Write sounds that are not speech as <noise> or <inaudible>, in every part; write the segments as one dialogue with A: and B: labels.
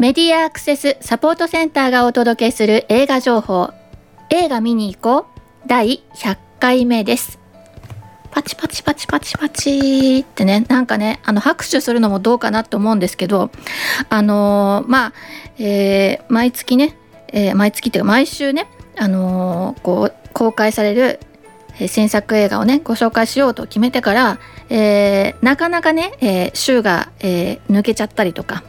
A: メディアアクセスサポートセンターがお届けする映画情報。映画見に行こう。第100回目です。パチパチパチパチパチってね。なんかねあの拍手するのもどうかなと思うんですけど。あのー、まあ、えー、毎月ね、えー、毎月っていうか毎週ねあのこう公開される新作映画をねご紹介しようと決めてから、えなかなかね、え週が、え抜けちゃったりとか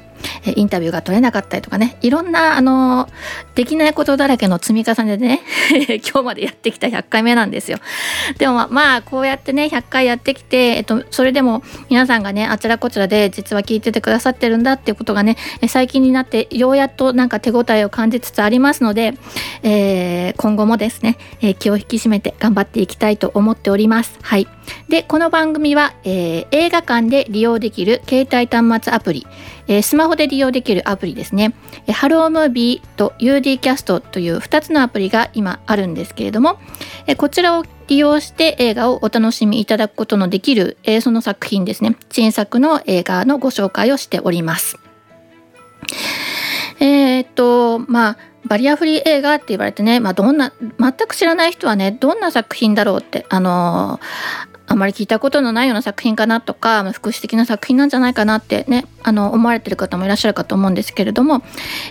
A: インタビューが取れなかったりとかね。いろんなあのできないことだらけの積み重ねでね <laughs> 今日までやってきた100回目なんですよ。でもまあこうやってね100回やってきて、えっと、それでも皆さんがねあちらこちらで実は聞いててくださってるんだっていうことがね最近になってようやっとなんか手応えを感じつつありますので、えー、今後もですね、え、気を引き締めて頑張っていきたいと思っております。はい。でこの番組は、えー、映画館で利用できる携帯端末アプリ。えー、スマホで利用できるアプリですね、え、ハロームービーと UD キャストという2つのアプリが今あるんですけれども、えー、こちらを利用して映画をお楽しみいただくことのできる、えー、その作品ですね。新作の映画のご紹介をしております。えー、っとまあバリアフリー映画って言われてね、まあ、どんな全く知らない人はねどんな作品だろうってあのあまり聞いたことのないような作品かなとか福祉的な作品なんじゃないかなってねあの思われてる方もいらっしゃるかと思うんですけれども、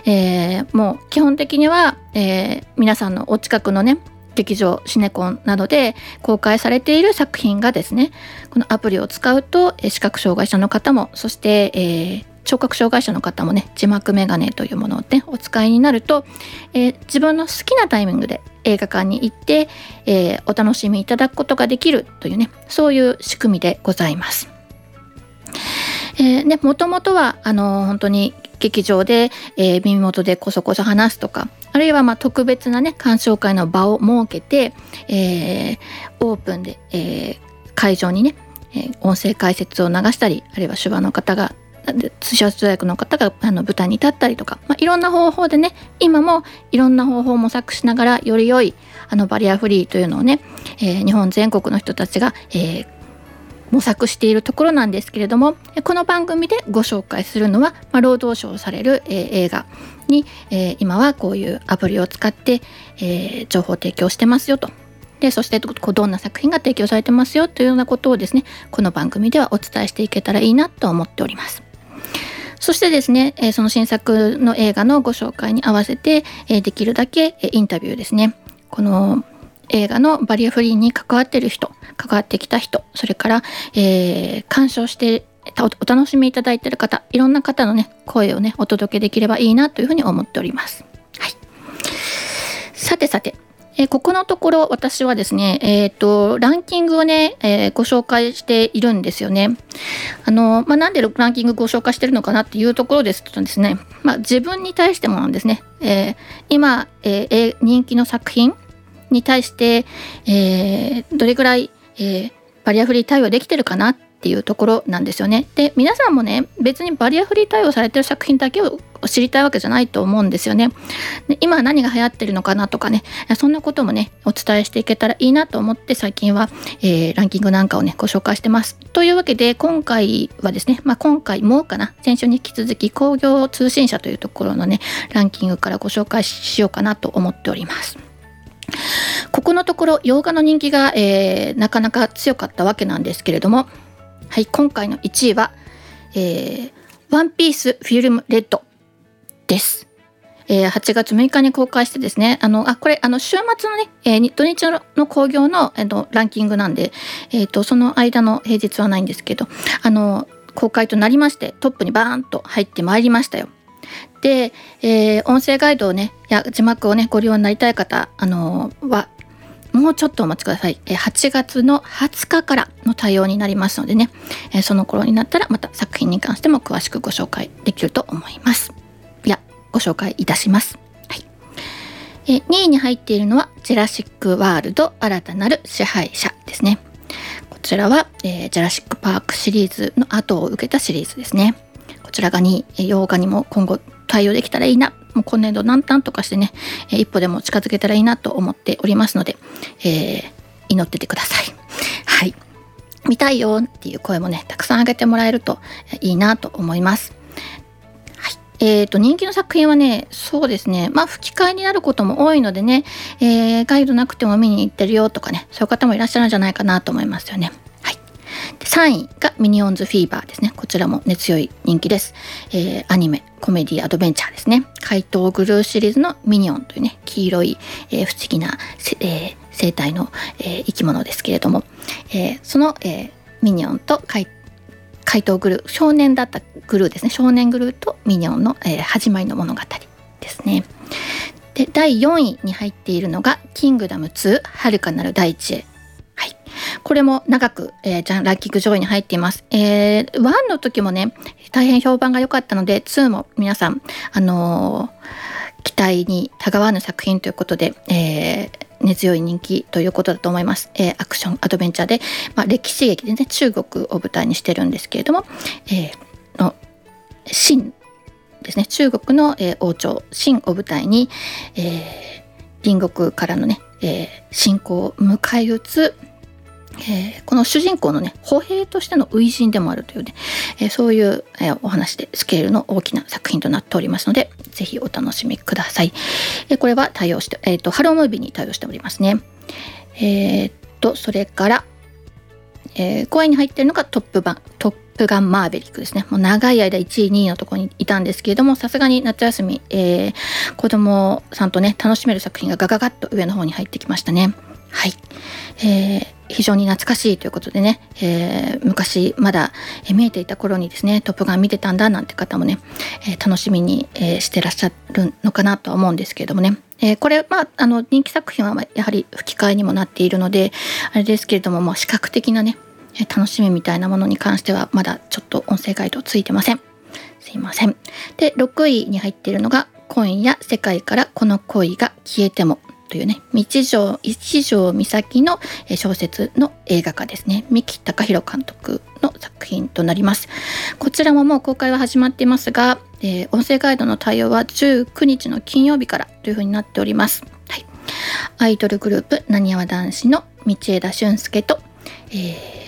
A: えー、もう基本的には、えー、皆さんのお近くのね劇場シネコンなどで公開されている作品がですねこのアプリを使うと視覚障害者の方もそして、えー、聴覚障害者の方もね字幕メガネというものをねお使いになると、えー、自分の好きなタイミングで映画館に行って、えー、お楽しみいただくことができるというねそういう仕組みでございます。えね、もともとはあの本当に劇場で、えー、耳元でこそこそ話すとかあるいはまあ特別なね鑑賞会の場を設けて、えー、オープンで、えー、会場にね、音声解説を流したりあるいは手話の方が通商通訳の方があの舞台に立ったりとか、まあ、いろんな方法でね今もいろんな方法を模索しながらより良いあのバリアフリーというのをね、えー、日本全国の人たちが、えー、模索しているところなんですけれどもこの番組でご紹介するのは、まあ、労働省される、えー、映画に、えー、今はこういうアプリを使って、えー、情報提供してますよと。でそしてどんな作品が提供されてますよというようなことをですねこの番組ではお伝えしていけたらいいなと思っております。そしてですね、えその新作の映画のご紹介に合わせて、えできるだけ、えインタビューですねこの映画のバリアフリーに関わってる人関わってきた人それから、えー、鑑賞してお楽しみいただいてる方いろんな方のね声をねお届けできればいいなというふうに思っております。はい、さてさてえ、ここのところ私はですね、えーと、ランキングをね、えー、ご紹介しているんですよね。あのまあ、なんでランキングご紹介してるのかなっていうところですとですね、まあ、自分に対してもなんですね、えー、今、えー、人気の作品に対して、え、どれぐらい、え、バリアフリー対応できてるかなっっていうところなんですよね。で皆さんもね別にバリアフリー対応されてる作品だけを知りたいわけじゃないと思うんですよね。で今何が流行ってるのかなとかねそんなこともねお伝えしていけたらいいなと思って最近は、えー、ランキングなんかをねご紹介してます。というわけで今回はですね、まあ、今回もかな先週に引き続き工業通信社というところのねランキングからご紹介しようかなと思っております。ここのところ洋画の人気が、えー、なかなか強かったわけなんですけれどもはい、今回の1位は、えー、ワンピースフィルムレッドです。えー、8月6日に公開してですね、あの、あ、これ、あの、週末のね、えー、土日の興行の、えーと、ランキングなんで、えっ、ー、と、その間の平日はないんですけど、あの、公開となりまして、トップにバーンと入ってまいりましたよ。で、えー、音声ガイドをね、や字幕をね、ご利用になりたい方、あのは、もうちょっとお待ちください。8月の20日からの対応になりますのでね、その頃になったらまた作品に関しても詳しくご紹介できると思います。いや、ご紹介いたします。はい、2位に入っているのはジェラシック・ワールド新たなる支配者ですね。こちらは、えー、ジェラシック・パークシリーズの後を受けたシリーズですね。こちらが2位、洋画にも今後対応できたらいいなもう今年度何単とかしてね、え、一歩でも近づけたらいいなと思っておりますので、えー、祈っててください。<laughs> はい。見たいよっていう声もね、たくさんあげてもらえるといいなと思います。はい。えーと、人気の作品はねそうですねまあ吹き替えになることも多いのでね、えー、ガイドなくても見に行ってるよとかねそういう方もいらっしゃるんじゃないかなと思いますよね。3位がミニオンズフィーバーですね。こちらも熱強い人気です、えー、アニメコメディアドベンチャーですね。怪盗グルーシリーズのミニオンというね黄色い、えー、不思議な、えー、生態の、え生き物ですけれども、えその、えミニオンと怪怪盗グルー少年だったグルーですね。少年グルーとミニオンの、えー、始まりの物語ですね。で第4位に入っているのが「キングダム2遥かなる大地へ」はい、これも長く、えー、ラッキング上位に入っています。えー、1の時もね大変評判が良かったので2も皆さん、あのー、期待にたがわぬ作品ということで、えー、根強い人気ということだと思います。えー、アクションアドベンチャーで、まあ、歴史劇でね中国を舞台にしてるんですけれども、えー、の秦ですね中国の、えー、王朝秦を舞台に、えー、隣国からのね、えー、侵攻を迎え撃つえー、この主人公のね歩兵としての初陣でもあるというね、えー、そういう、え、お話でスケールの大きな作品となっておりますのでぜひお楽しみください、えこれは対応して、えーと、ハロームービーに対応しておりますね。えっとそれから、えー、公演に入ってるのがトップ版トップガンマーベリックですね。もう長い間1位2位のとこにいたんですけれどもさすがに夏休み、えー、子供さんとね楽しめる作品がガガガッと上の方に入ってきましたね。はい、えー、非常に懐かしいということでね、えー、昔まだ見えていた頃にですね「トップガン」見てたんだなんて方もね、えー、楽しみに、え、してらっしゃるのかなとは思うんですけれどもね、えー、これまああの人気作品はやはり吹き替えにもなっているのであれですけれども、まあ、視覚的なね楽しみみたいなものに関してはまだちょっと音声ガイドついてません。すいません。で6位に入っているのが「今夜世界からこの恋が消えても」というね道条一条美咲の小説の映画化ですね三木隆弘監督の作品となりますこちらももう公開は始まっていますが、えー、音声ガイドの対応は19日の金曜日からというふうになっております、はい、アイドルグループなにわ男子の道枝俊介と、えー、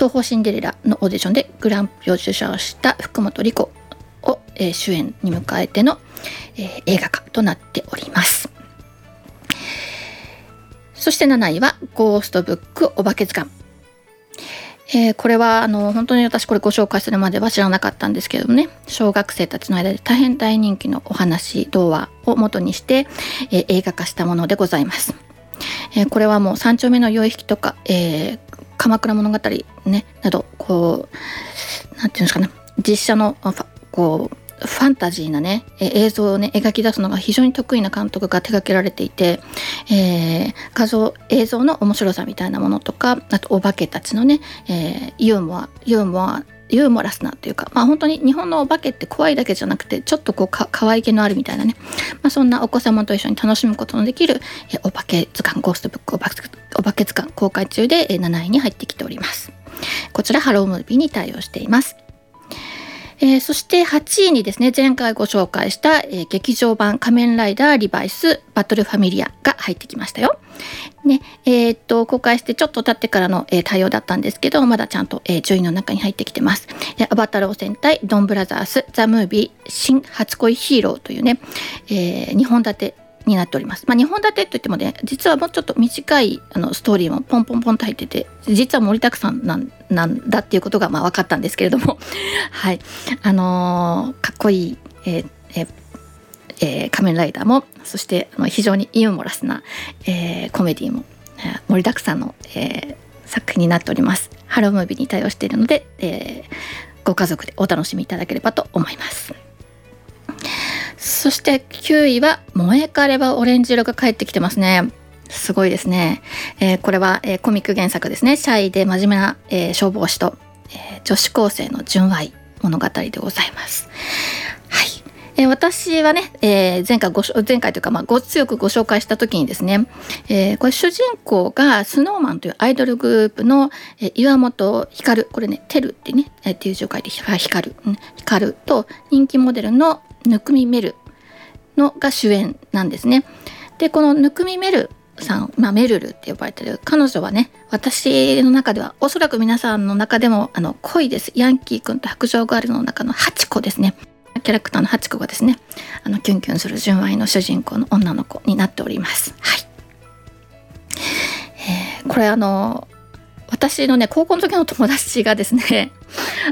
A: 東宝シンデレラのオーディションでグランプリを受賞した福本莉子を、えー、主演に迎えての、えー、映画化となっておりますそして7位はゴーストブックお化け図鑑。えー、これはあの本当に私これご紹介するまでは知らなかったんですけれどもね小学生たちの間で大変大人気のお話童話を元にして、えー、映画化したものでございます。えー、これはもう三丁目の養引とか、え鎌倉物語ねなどこう何て言うんですかね実写のこうファンタジーなね映像をね描き出すのが非常に得意な監督が手掛けられていて、えー、画像映像の面白さみたいなものとかあとお化けたちのね、えー、ユーモアユーモアユーモラスなというか、まあ、本当に日本のお化けって怖いだけじゃなくてちょっとこうか可愛げのあるみたいなね、まあ、そんなお子様と一緒に楽しむことのできるえお化け図鑑ゴーストブックお化けお化け図鑑公開中で7位に入ってきております。こちら HELLO! MOVIE に対応しています。えー、そして8位にですね前回ご紹介した、えー、劇場版仮面ライダーリバイスバトルファミリアが入ってきましたよ。ねえー、っと公開してちょっと経ってからの、えー、対応だったんですけどまだちゃんと、えー、順位の中に入ってきてます。アバタロー戦隊ドンブラザースザ・ムービー新初恋ヒーローというね、えー、2本立てになっております。まあ、2本立てといってもね実はもうちょっと短いあのストーリーもポンポンポンと入ってて実は盛りだくさんなんなんだっていうことがまあ分かったんですけれどもはいあのー、かっこいい、えーえーえー、仮面ライダーもそしてあの非常にユーモラスな、えー、コメディも、え、盛りだくさんの、えー、作品になっております。ハロームービーに対応しているので、えー、ご家族でお楽しみいただければと思います。そして9位は「萌えかればオレンジ色」が帰ってきてますね。すごいですね。えー、これは、えー、コミック原作ですね。シャイで真面目な、えー、消防士と、え女子高生の純愛物語でございます。はい。え私はね、え前回ご前回というか、まあ、ご強くご紹介した時にですね、えこれ主人公がスノーマンというアイドルグループの、え岩本光これね「テル」ってね、えっていう字を書いて光る光と人気モデルのぬくみメルのが主演なんですね。でこのぬくみメルさん、まあ、メルルって呼ばれてる彼女はね私の中ではおそらく皆さんの中でもあの恋ですヤンキー君と白状ガールの中の8個ですねキャラクターのハチ子がですねあのキュンキュンする純愛の主人公の女の子になっております。はい、えー、これあの私のね高校の時の友達がですね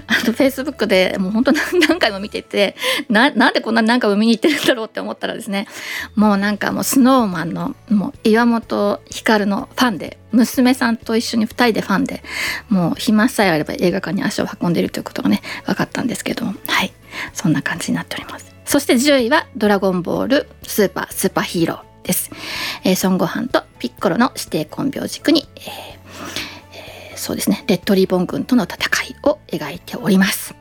A: あのフェイスブックでもう本当 <laughs> 何回も見ててななんでこんな何回も見に行ってるんだろうって思ったらですねもうなんかもうスノーマンのもう岩本光のファンで娘さんと一緒に2人でファンでもう暇さえあれば映画館に足を運んでいるということがね分かったんですけどもはい。そんな感じになっております。そして10位は「ドラゴンボールスーパースーパーヒーロー」です、えー、孫悟飯とピッコロの指定コンビを軸に、えーそうですね。レッドリボン軍との戦いを描いております。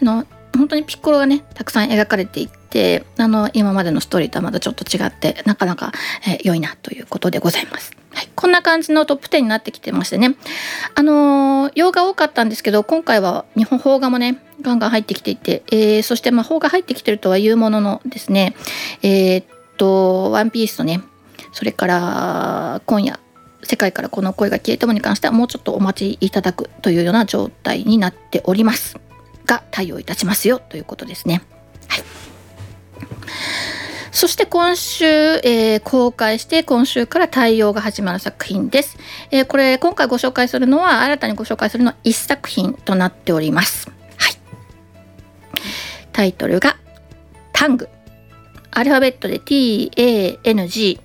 A: あの本当にピッコロがねたくさん描かれていてあの今までのストーリーとはまたちょっと違ってなかなか、えー、良いなということでございます。はい、こんな感じのトップ10になってきてましてね。あのー、洋画多かったんですけど今回は日本邦画もねガンガン入ってきていて、えー、そしてまあ邦画入ってきてるとはいうもののですねえー、っと「ワンピースとねそれから今夜世界からこの声が消えてもに関してはもうちょっとお待ちいただくというような状態になっておりますが対応いたしますよということですね。はいそして今週、えー、公開して今週から対応が始まる作品です。えー、これ今回ご紹介するのは新たにご紹介するのは1作品となっております。はい。タイトルがタング。アルファベットで TANG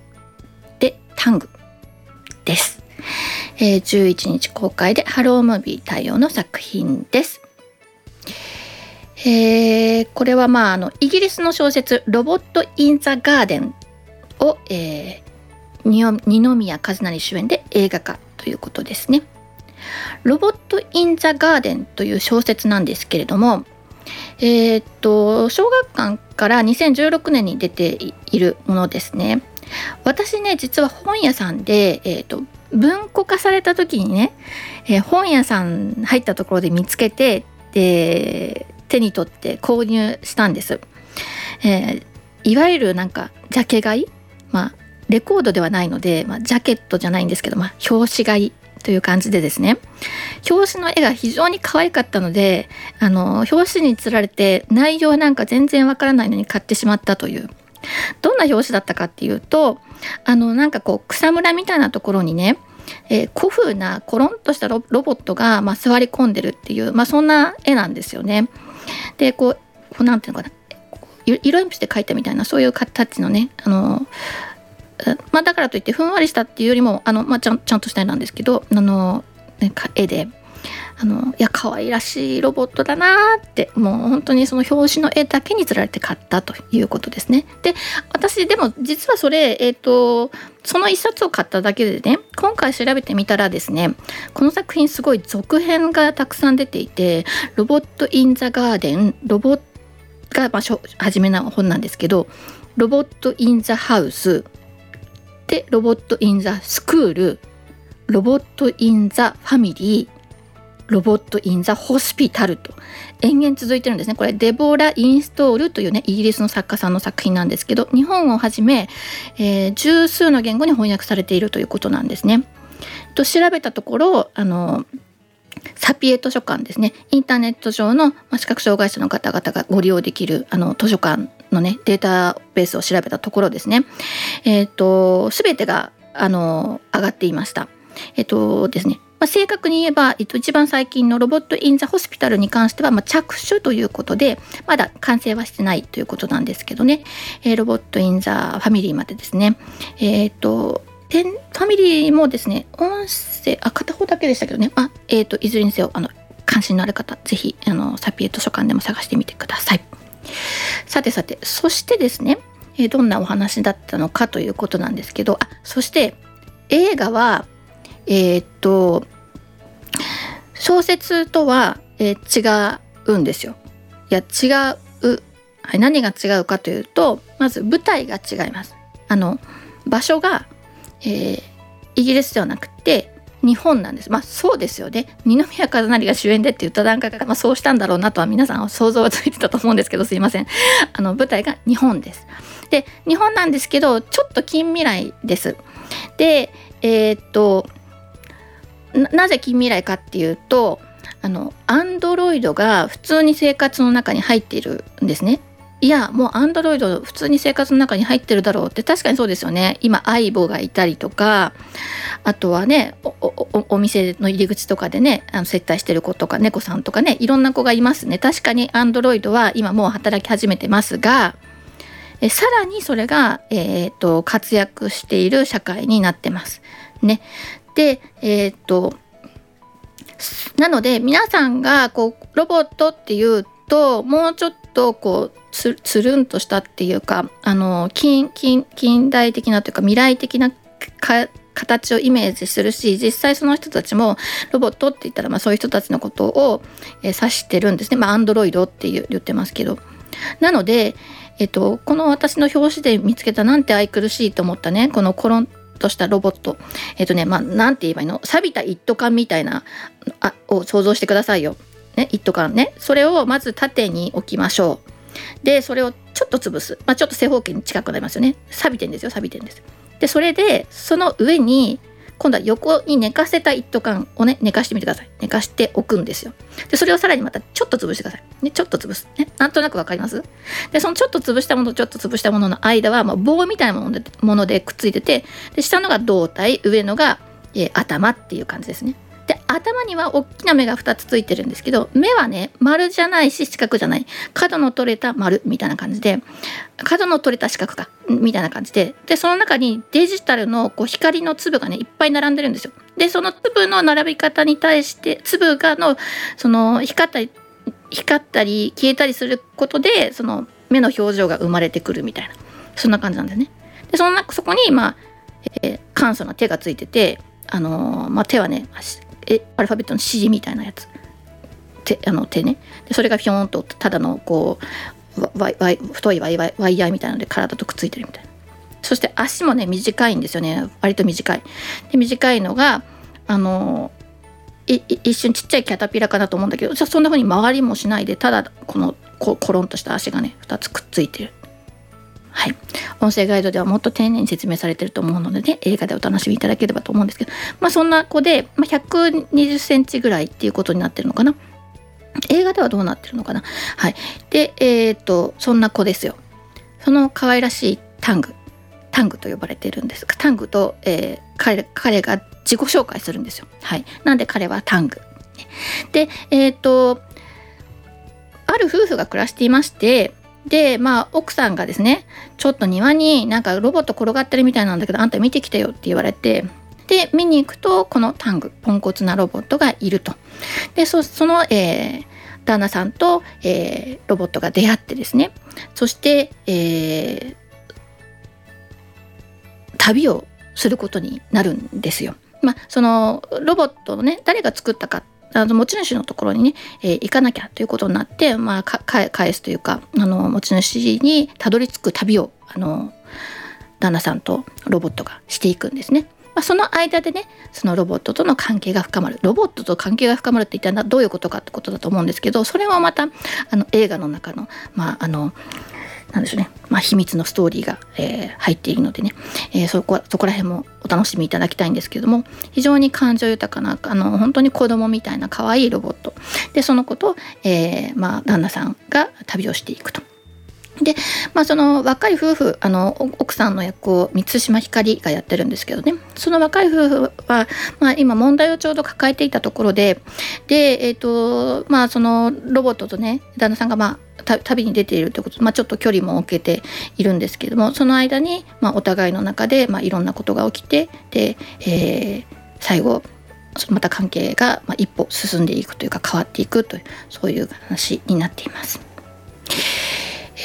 A: でタング。です。えー、11日公開でハロームービー対応の作品です。えー、これはまああのイギリスの小説「ロボット・イン・ザ・ガーデンを」えー、二宮和也主演で映画化ということですね。ロボット・イン・ザ・ガーデンという小説なんですけれども、えー、っと小学館から2016年に出ているものですね。私ね実は本屋さんで、えーと、文庫化された時にね、えー、本屋さん入ったところで見つけてで手に取って購入したんです。えー、いわゆるなんかジャケ買いまあレコードではないので、まあ、ジャケットじゃないんですけど、まあ、表紙買いという感じでですね表紙の絵が非常に可愛かったのであの表紙につられて内容なんか全然わからないのに買ってしまったというどんな表紙だったかっていうとあのなんかこう草むらみたいなところにねえー、古風なコロンとしたロボットが、まあ、座り込んでるっていう、まあ、そんな絵なんですよね。でこうこうなんていうのかな色鉛筆で描いたみたいなそういう形のねあのまあ、だからといってふんわりしたっていうよりもあの、まあ、ちゃんちゃんとした絵なんですけどあの、ね、絵であのいや可愛らしいロボットだなってもう本当にその表紙の絵だけにつられて買ったということですね。で私でも実はそれえ、ー、とその一冊を買っただけでね今回調べてみたらですねこの作品すごい続編がたくさん出ていて「ロボット・イン・ザ・ガーデン」ロボが、まあ、初めの本なんですけど「ロボット・イン・ザ・ハウス」で「ロボット・イン・ザ・スクール」「ロボット・イン・ザ・ファミリー」ロボット・イン・ザ・ホスピタルと延々続いてるんですね。これデボラ・インストールというねイギリスの作家さんの作品なんですけど日本をはじめ、えー、十数の言語に翻訳されているということなんですね。と調べたところあのサピエ図書館ですねインターネット上の、視覚障害者の方々がご利用できるあの図書館のねデータベースを調べたところですねえっ、ー、と全てがあの上がっていました。えっ、ー、とですねまあ、正確に言えば、えっと、一番最近のロボット・イン・ザ・ホスピタルに関しては、まあ、着手ということでまだ完成はしてないということなんですけどね、えー、ロボット・イン・ザ・ファミリーまでですね。えっ、とファミリーもですね音声あ片方だけでしたけどね。あ、えーと、いずれにせよあの関心のある方是非あのサピエ図書館でも探してみてください。さてさてそしてですね、え、どんなお話だったのかということなんですけどあそして映画はえー、っと小説とは、えー、違うんですよ。いや違う、はい、何が違うかというとまず舞台が違います。あの場所が、えー、イギリスではなくて日本なんです。まあそうですよね。二宮和也が主演でって言った段階から、まあ、そうしたんだろうなとは皆さん想像はついてたと思うんですけどすいません。あの舞台が日本です。で日本なんですけどちょっと近未来です。でえー、っとなぜ近未来かっていうとあのアンドロイドが普通に生活の中に入っているんですね。いやもうアンドロイド普通に生活の中に入ってるだろうって確かにそうですよね今相棒がいたりとかあとはねお店の入り口とかでねあの接待してる子とか猫さんとかねいろんな子がいますね確かにアンドロイドは今もう働き始めてますがえさらにそれが、えーと、活躍している社会になってます。ね、でえっ、となので皆さんがこうロボットっていうともうちょっとこうつるんとしたっていうかあの近近近代的なというか未来的な形をイメージするし実際その人たちもロボットって言ったら、まあ、そういう人たちのことを、えー、指してるんですね。ま、アンドロイドって言ってますけど。なので、えっと、この私の表紙で見つけたなんて愛くるしいと思ったねこのコロンとしたロボットえっとねまあなんて言えばいいの？錆びた一斗缶みたいなあを想像してくださいよ。ね、一斗缶ねそれをまず縦に置きましょう。でそれをちょっと潰す、まあ、ちょっと正方形に近くなりますよね錆びてんですよ錆びてんです。でそれでその上に今度は横に寝かせた一斗缶をね寝かしてみてください。寝かしておくんですよ。でそれをさらにまたちょっと潰してください。ねちょっと潰す。ねなんとなくわかります？でそのちょっと潰したものとちょっと潰したものの間は、まあ、棒みたいなものでものでくっついててで下のが胴体上のが、えー、頭っていう感じですね。で頭には大きな目が2つついてるんですけど目はね丸じゃないし四角じゃない角の取れた丸みたいな感じで角の取れた四角かみたいな感じででその中にデジタルのこう光の粒がねいっぱい並んでるんですよ。でその粒の並び方に対して粒がのその光ったり光ったり消えたりすることでその目の表情が生まれてくるみたいなそんな感じなんですね。でそのそこにまあ、えー、簡素な手がついててあのー、まあ、手はねえアルファベットの指示みたいなやつ。手あの手ね。でそれがピョンとただのこうワイワイ太いワイワイワイヤーみたいなので体とくっついてるみたいな。そして足もね短いんですよね。割と短い。で短いのがあの一瞬ちっちゃいキャタピラかなと思うんだけどそんな風に回りもしないでただこのコロンとした足がね2つくっついてる。はい、音声ガイドではもっと丁寧に説明されてると思うのでね映画でお楽しみいただければと思うんですけど、まあ、そんな子で、まあ、120センチぐらいっていうことになってるのかな。映画ではどうなってるのかな。はい。でえー、っとそんな子ですよ。その可愛らしいタング。タングと呼ばれてるんです。がタングと、えー、彼彼が自己紹介するんですよ。はい。なんで彼はタング。でえー、っとある夫婦が暮らしていましてでまあ奥さんがですねちょっと庭になんかロボット転がってるみたいなんだけどあんた見てきてよって言われてで見に行くとこのタングポンコツなロボットがいるとでその、えー、旦那さんと、えー、ロボットが出会ってですねそして、えー、旅をすることになるんですよ。まあ、そのロボットをね誰が作ったかあの持ち主のところにね、えー、行かなきゃということになって、まあ、か返すというかあの持ち主にたどり着く旅をあの旦那さんとロボットがしていくんですね。まあ、その間でねそのロボットとの関係が深まるロボットと関係が深まるって一体どういうことかってことだと思うんですけどそれはまたあの映画の中の,、まあ、あのなんでしょうね、まあ、秘密のストーリーが、えー、入っているのでね、えー、そこそこら辺もお楽しみいただきたいんですけども非常に感情豊かなあの本当に子供みたいな可愛いロボット。でその子と、えーまあ、旦那さんが旅をしていくと。で、まあ、その若い夫婦あの奥さんの役を満島ひかりがやってるんですけどね。その若い夫婦は、まあ、今問題をちょうど抱えていたところでで、えーとまあ、そのロボットとね旦那さんが、まあ、旅に出ているということで、まあ、ちょっと距離も置けているんですけどもその間に、まあ、お互いの中で、まあ、いろんなことが起きてで、えー、最後また関係が、まあ、一歩進んでいくというか変わっていくというそういう話になっています。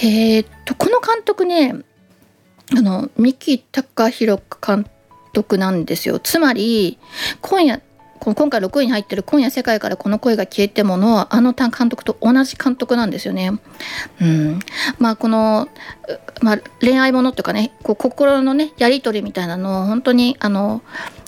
A: えー、っとこの監督ねあの三木隆弘監督なんですよつまり今夜今回6位に入ってる「今夜世界からこの声が消えても」のあの監督と同じ監督なんですよね。うん、まあこの、まあ、恋愛ものとかねこう心のねやり取りみたいなのを本当にあの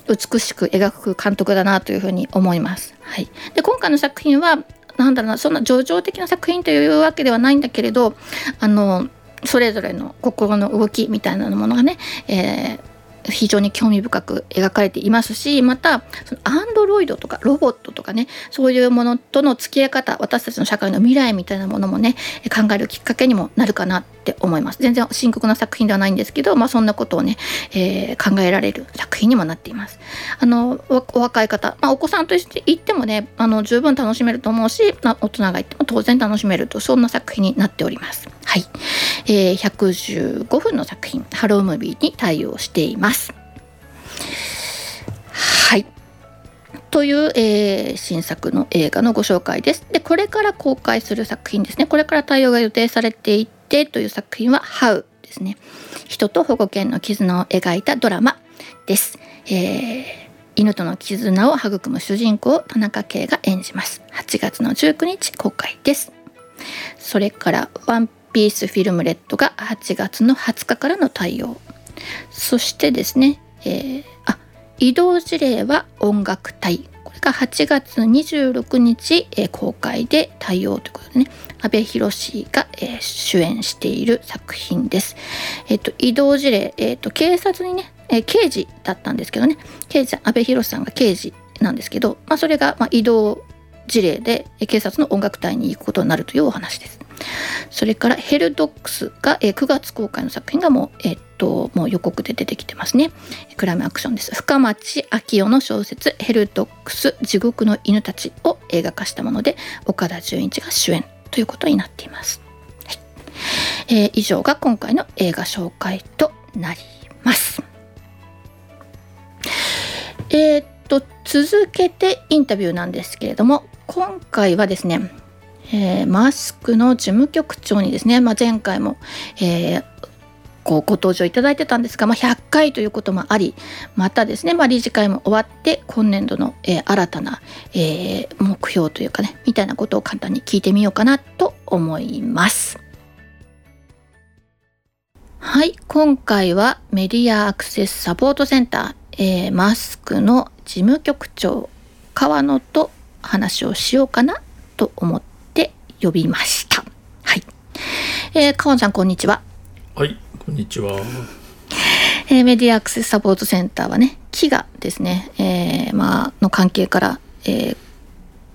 A: 美しく描く監督だなというふうに思います。はい、で今回の作品はなんだろうなそんな叙情的な作品というわけではないんだけれどあのそれぞれの心の動きみたいなものがね、えー非常に興味深く描かれていますしまたそのアンドロイドとかロボットとかねそういうものとの付き合い方私たちの社会の未来みたいなものもね考えるきっかけにもなるかなって思います。全然深刻な作品ではないんですけど、まあ、そんなことをね、えー、考えられる作品にもなっています。あのお若い方、まあ、お子さんとして行ってもねあの十分楽しめると思うし、まあ、大人が行っても当然楽しめるとそんな作品になっております。はい、えー、115分の作品ハロームービーに対応しています。はい。という、えー、新作の映画のご紹介です。でこれから公開する作品ですね。これから対応が予定されていてという作品は「ハウですね。人と保護犬の絆を描いたドラマです。えー、犬との絆を育む主人公を田中圭が演じます。8月の19日公開です。それからワンピースフィルムレッドが8月の20日からの対応そしてですね、えー、あ移動事例は音楽隊これが8月26日、えー、公開で対応ということでね阿部寛が、えー、主演している作品です。えっ、と移動事例、えっ、と警察にね、え刑事だったんですけどね刑事阿部寛さんが刑事なんですけど、まあ、それが、まあ、移動事例で警察の音楽隊に行くことになるというお話です。それからヘルドックスが9月公開の作品がもう、えっと、もう予告で出てきてますね。クライムアクションです。深町昭夫の小説ヘルドックス地獄の犬たちを映画化したもので岡田准一が主演ということになっています。はいえー、以上が今回の映画紹介となります。えー、っと続けてインタビューなんですけれども今回はですねえー、マスクの事務局長にですね、まあ、前回も、えー、ご登場いただいてたんですが、まあ、100回ということもありまたですね、まあ、理事会も終わって今年度の、えー、新たな、えー、目標というかねみたいなことを簡単に聞いてみようかなと思います。はい今回はメディアアクセスサポートセンター、えー、マスクの事務局長川野と話をしようかなと思って呼びました。はい。えー、川野さんこんにちは。
B: はい、こんにちは。
A: えー、メディアアクセスサポートセンターはね、飢餓ですね、えー、まあの関係から、えー、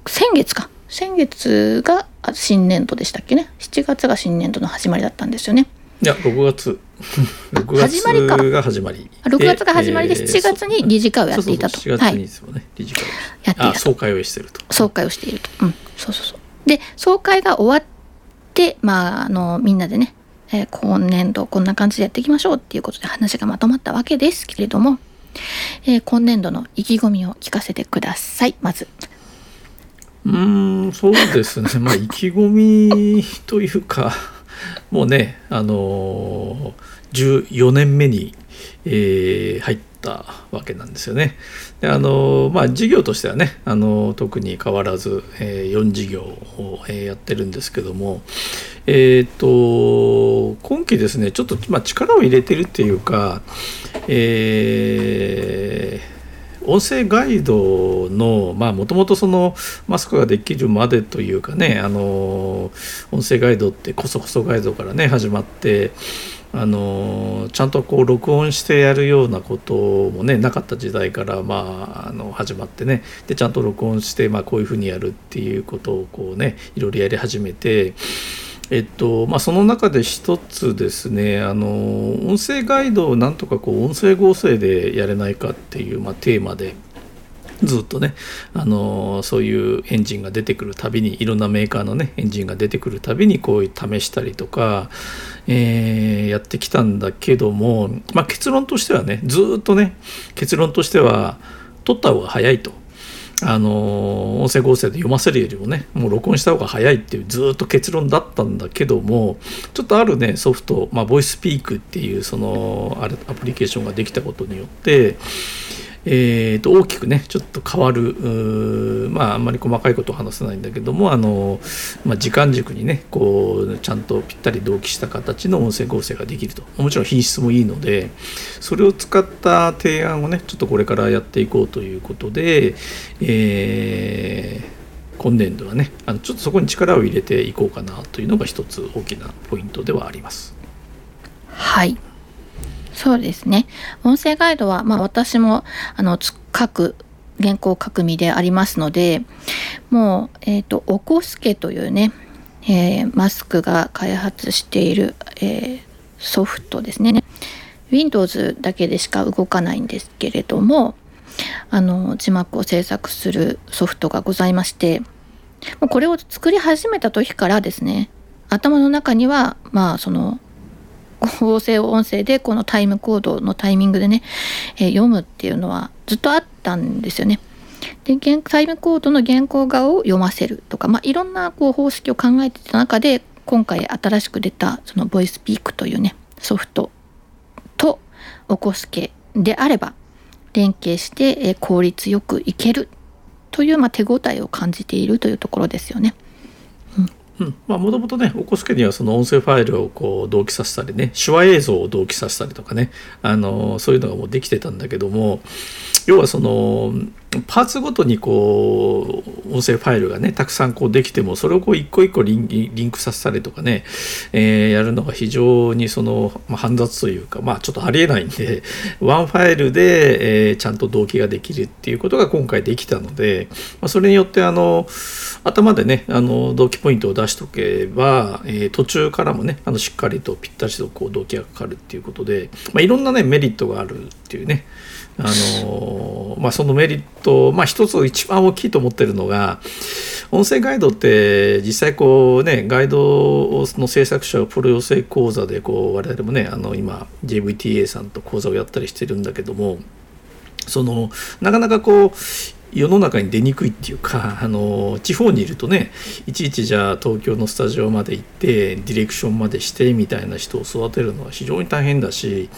A: 先月か。先月が新年度でしたっけね。7月が新年度の始まりだったんですよね。
B: いや、6月。<laughs> 6月が始まり。
A: 6月が始まりで、7月に理事会をやっていたと。
B: 7月にですよね、理事会をやっていた総会をしていると。
A: 総会をしていると。うん、そうそうそう。で総会が終わってまああのみんなでね、えー、今年度こんな感じでやっていきましょうっていうことで話がまとまったわけですけれども、えー、今年度の意気込みを聞かせてくださいまず。
B: うんそうですね <laughs> まあ意気込みというかもうねあのー、14年目に、えー、入ったわけなんですよね。であのまあ、事業としてはねあの特に変わらず、えー、4事業を、えー、やってるんですけども、えーと、今期ですねちょっと、まあ、力を入れてるっていうか、えー、音声ガイドのもともとそのマスクができるまでというかねあの音声ガイドってこそこそガイドからね始まってあのちゃんとこう録音してやるようなこともねなかった時代から、まあ、あの始まってねでちゃんと録音して、まあ、こういうふうにやるっていうことをこうねいろいろやり始めて。えっとまあ、その中で一つですねあの音声ガイドをなんとかこう音声合成でやれないかっていう、まあ、テーマでずっとねあのそういうエンジンが出てくるたびにいろんなメーカーのねエンジンが出てくるたびにこういう試したりとか、えー、やってきたんだけども、まあ、結論としてはねずっとね結論としては取った方が早いと。あの音声合成で読ませるよりもねもう録音した方が早いっていうずっと結論だったんだけどもちょっとあるねソフト、まあ、ボイスピークっていうそのあれアプリケーションができたことによってえー、と大きくねちょっと変わるまああんまり細かいことを話せないんだけどもあの、まあ、時間軸にねこうちゃんとぴったり同期した形の音声合成ができるともちろん品質もいいのでそれを使った提案をねちょっとこれからやっていこうということで、えー、今年度はねあのちょっとそこに力を入れていこうかなというのが一つ大きなポイントではあります。
A: はいそうですね。音声ガイドは、まあ、私もあの書く原稿書く身でありますのでもう、えーと、おこすけというね、えー、マスクが開発している、えー、ソフトですね。Windows だけでしか動かないんですけれどもあの字幕を制作するソフトがございましてこれを作り始めた時からですね頭の中にはまあその合成音声でこのタイムコードのタイミングでね、えー、読むっていうのはずっとあったんですよね。でタイムコードの原稿画を読ませるとか、まあ、いろんなこう方式を考えてた中で今回新しく出たそのボイスピークというねソフトとおこすけであれば連携して効率よくいけるという、まあ、手応えを感じているというところですよね。
B: もともとね、おこすけにはその音声ファイルをこう同期させたりね、手話映像を同期させたりとかね、あのそういうのがもうできてたんだけども、要はその、パーツごとにこう音声ファイルがねたくさんこうできてもそれをこう一個一個リンクさせたりとかね、えー、やるのが非常にその、まあ、煩雑というかまあちょっとありえないんで <laughs> ワンファイルで、えー、ちゃんと同期ができるっていうことが今回できたので、まあ、それによってあの頭でねあの同期ポイントを出しとけば、えー、途中からもねあのしっかりとぴったりとこう同期がかかるっていうことで、まあ、いろんなねメリットがあるっていうねあのまあ、そのメリット、まあ、一つ一番大きいと思ってるのが音声ガイドって実際こうねガイドの制作者がプロ養成講座でこう我々もねあの今 JVTA さんと講座をやったりしてるんだけどもそのなかなかこう世の中に出にくいっていうか <laughs> あの地方にいるとねいちいちじゃあ東京のスタジオまで行ってディレクションまでしてみたいな人を育てるのは非常に大変だし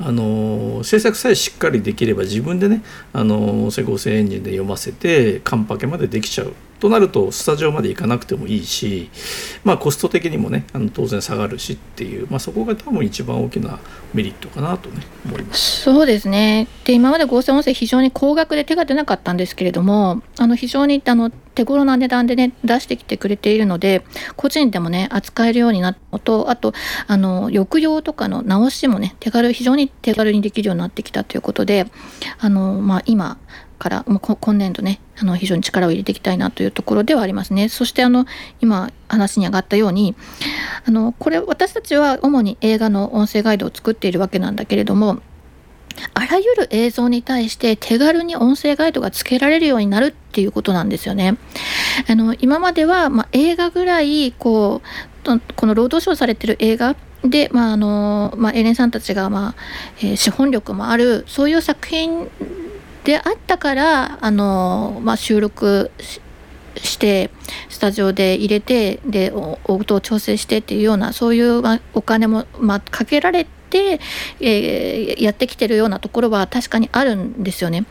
B: あの制作さえしっかりできれば自分でねあの整合成エンジンで読ませてカンパケまでできちゃう。となるとスタジオまで行かなくてもいいし、まあ、コスト的にもねあの当然下がるしっていう、まあ、そこが多分一番大きなメリットかなとね思います。
A: そうですね。で今まで合成音声非常に高額で手が出なかったんですけれどもあの非常にあの手頃な値段でね出してきてくれているので個人でもね扱えるようになったのとあとあの抑揚とかの直しもね手軽非常に手軽にできるようになってきたということであの、まあ、今からもう今年度ねあの非常に力を入れていきたいなというところではありますね。そしてあの今話に上がったようにあのこれ私たちは主に映画の音声ガイドを作っているわけなんだけれどもあらゆる映像に対して手軽に音声ガイドがつけられるようになるっていうことなんですよね。あの今までは、まあ、映画ぐらいこうこの労働省されてる映画で、まああのまあ、エレンさんたちが、まあえー、資本力もあるそういう作品であったからあの、まあ、収録してスタジオで入れてで音を調整してっていうようなそういう、まあ、お金も、まあ、かけられて、えー、やってきてるようなところは確かにあるんですよね。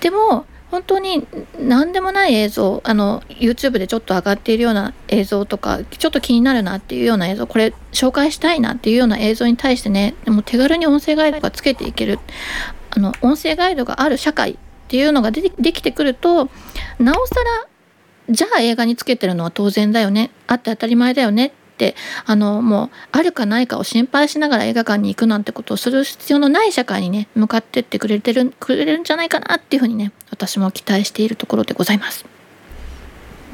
A: でも本当に何でもない映像あの YouTube でちょっと上がっているような映像とかちょっと気になるなっていうような映像これ紹介したいなっていうような映像に対してねでも手軽に音声ガイドがつけていけるあの音声ガイドがある社会っていうのがでできてくるとなおさらじゃあ映画につけてるのは当然だよねあって当たり前だよねってあのもうあるかないかを心配しながら映画館に行くなんてことをする必要のない社会にね向かってってくれてるくれるんじゃないかなっていうふうにね私も期待しているところでございます。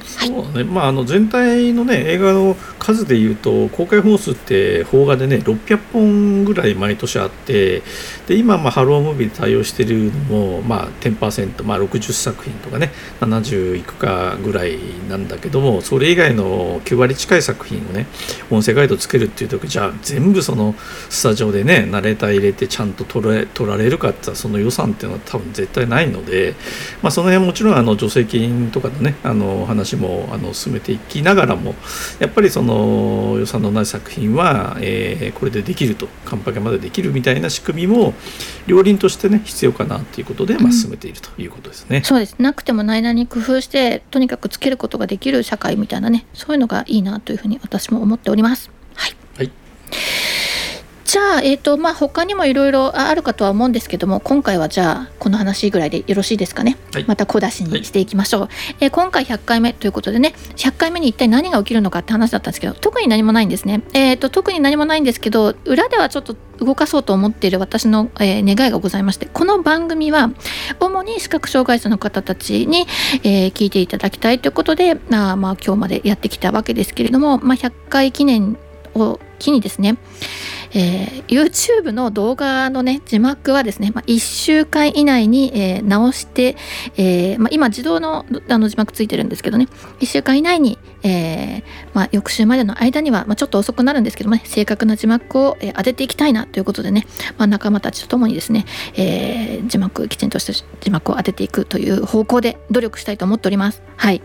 B: そうね、まあ、あの全体のね映画の数でいうと公開本数って邦画でね600本ぐらい毎年あってで今まあハロームービーで対応しているのもまあ10%、まあ、60作品とかね70いくかぐらいなんだけどもそれ以外の9割近い作品をね音声ガイドつけるっていう時じゃあ全部そのスタジオでねナレーター入れてちゃんと撮れ撮られるかってその予算っていうのは多分絶対ないので、まあ、その辺もちろんあの助成金とかのねあの話もあの進めていきながらもやっぱりその予算のない作品は、えー、これでできるとカンパケまでできるみたいな仕組みも両輪としてね必要かなということで、まあ、進めているということですね、
A: うん、そうです。なくてもないなりに工夫してとにかくつけることができる社会みたいなねそういうのがいいなというふうに私も思っております。じゃあ、えーとまあ、他にもいろいろあるかとは思うんですけども今回はじゃあこの話ぐらいでよろしいですかね、はい、また小出しにしていきましょう、はい、えー、今回100回目ということでね100回目に一体何が起きるのかって話だったんですけど特に何もないんですね、えーと、特に何もないんですけど裏ではちょっと動かそうと思っている私の、えー、願いがございましてこの番組は主に視覚障害者の方たちに、えー、聞いていただきたいということであまあ今日までやってきたわけですけれども、まあ、100回記念を機にですねえー、YouTube の動画のね字幕はですね、まあ、1週間以内に、えー、直して、えーまあ、今自動のあの字幕ついてるんですけどね1週間以内に、えーまあ、翌週までの間には、まあ、ちょっと遅くなるんですけどもね正確な字幕を、えー、当てていきたいなということでね、まあ、仲間たちと共にですね、えー、字幕きちんとした字幕を当てていくという方向で努力したいと思っております。はい、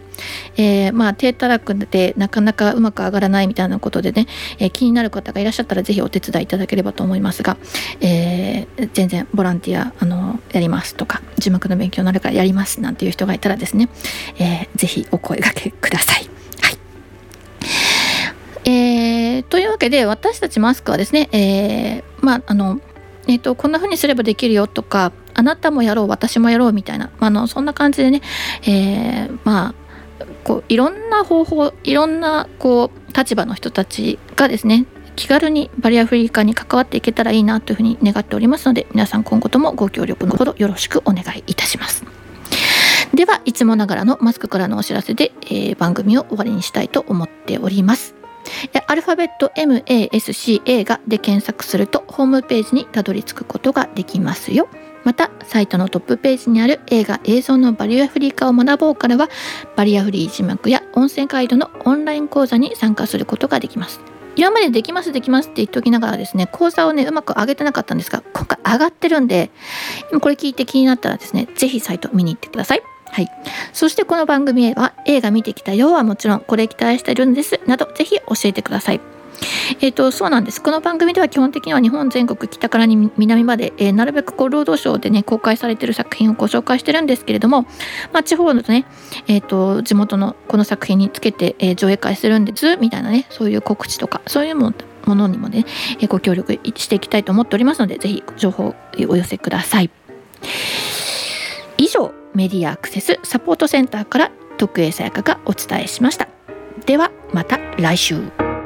A: えー、まあ低たらくでなかなかうまく上がらないみたいなことでね、えー、気になる方がいらっしゃったらぜひお手伝いいただければと思いますが、えー、全然ボランティアあのやりますとか字幕の勉強になるからやりますなんていう人がいたらですね、えー、ぜお声がけください。えー、というわけで私たちマスクはですね、えー、まああのえーと、こんな風にすればできるよとかあなたもやろう私もやろうみたいな、まあのそんな感じでね、えー、まあこういろんな方法いろんなこう立場の人たちがですね気軽にバリアフリー化に関わっていけたらいいなというふうに願っておりますので皆さん今後ともご協力のほどよろしくお願いいたします。ではいつもながらのマスクからのお知らせで、えー、番組を終わりにしたいと思っております。アルファベット MASCA がで検索するとホームページにたどり着くことができますよ。またサイトのトップページにある映画映像のバリアフリー化を学ぼうからはバリアフリー字幕や音声ガイドのオンライン講座に参加することができます。今までできますできますって言っておきながらですね講座をねうまく上げてなかったんですが今回上がってるんで今これ聞いて気になったらですね是非サイト見に行ってください。はい、そしてこの番組へは映画見てきたよはもちろんこれ期待してるんですなどぜひ教えてくださいえっ、ー、と、そうなんです。この番組では基本的には日本全国北から南まで、えー、なるべくこう労働省でね、公開されてる作品をご紹介してるんですけれども、まあ、地方のね、え、ー、と、地元のこの作品につけて、えー、上映会するんです、みたいなね、そういう告知とか、そういうものにもね、えご協力していきたいと思っておりますので、ぜひ情報をお寄せください。以上、メディアアクセスサポートセンターから徳江さやかがお伝えしました。ではまた来週。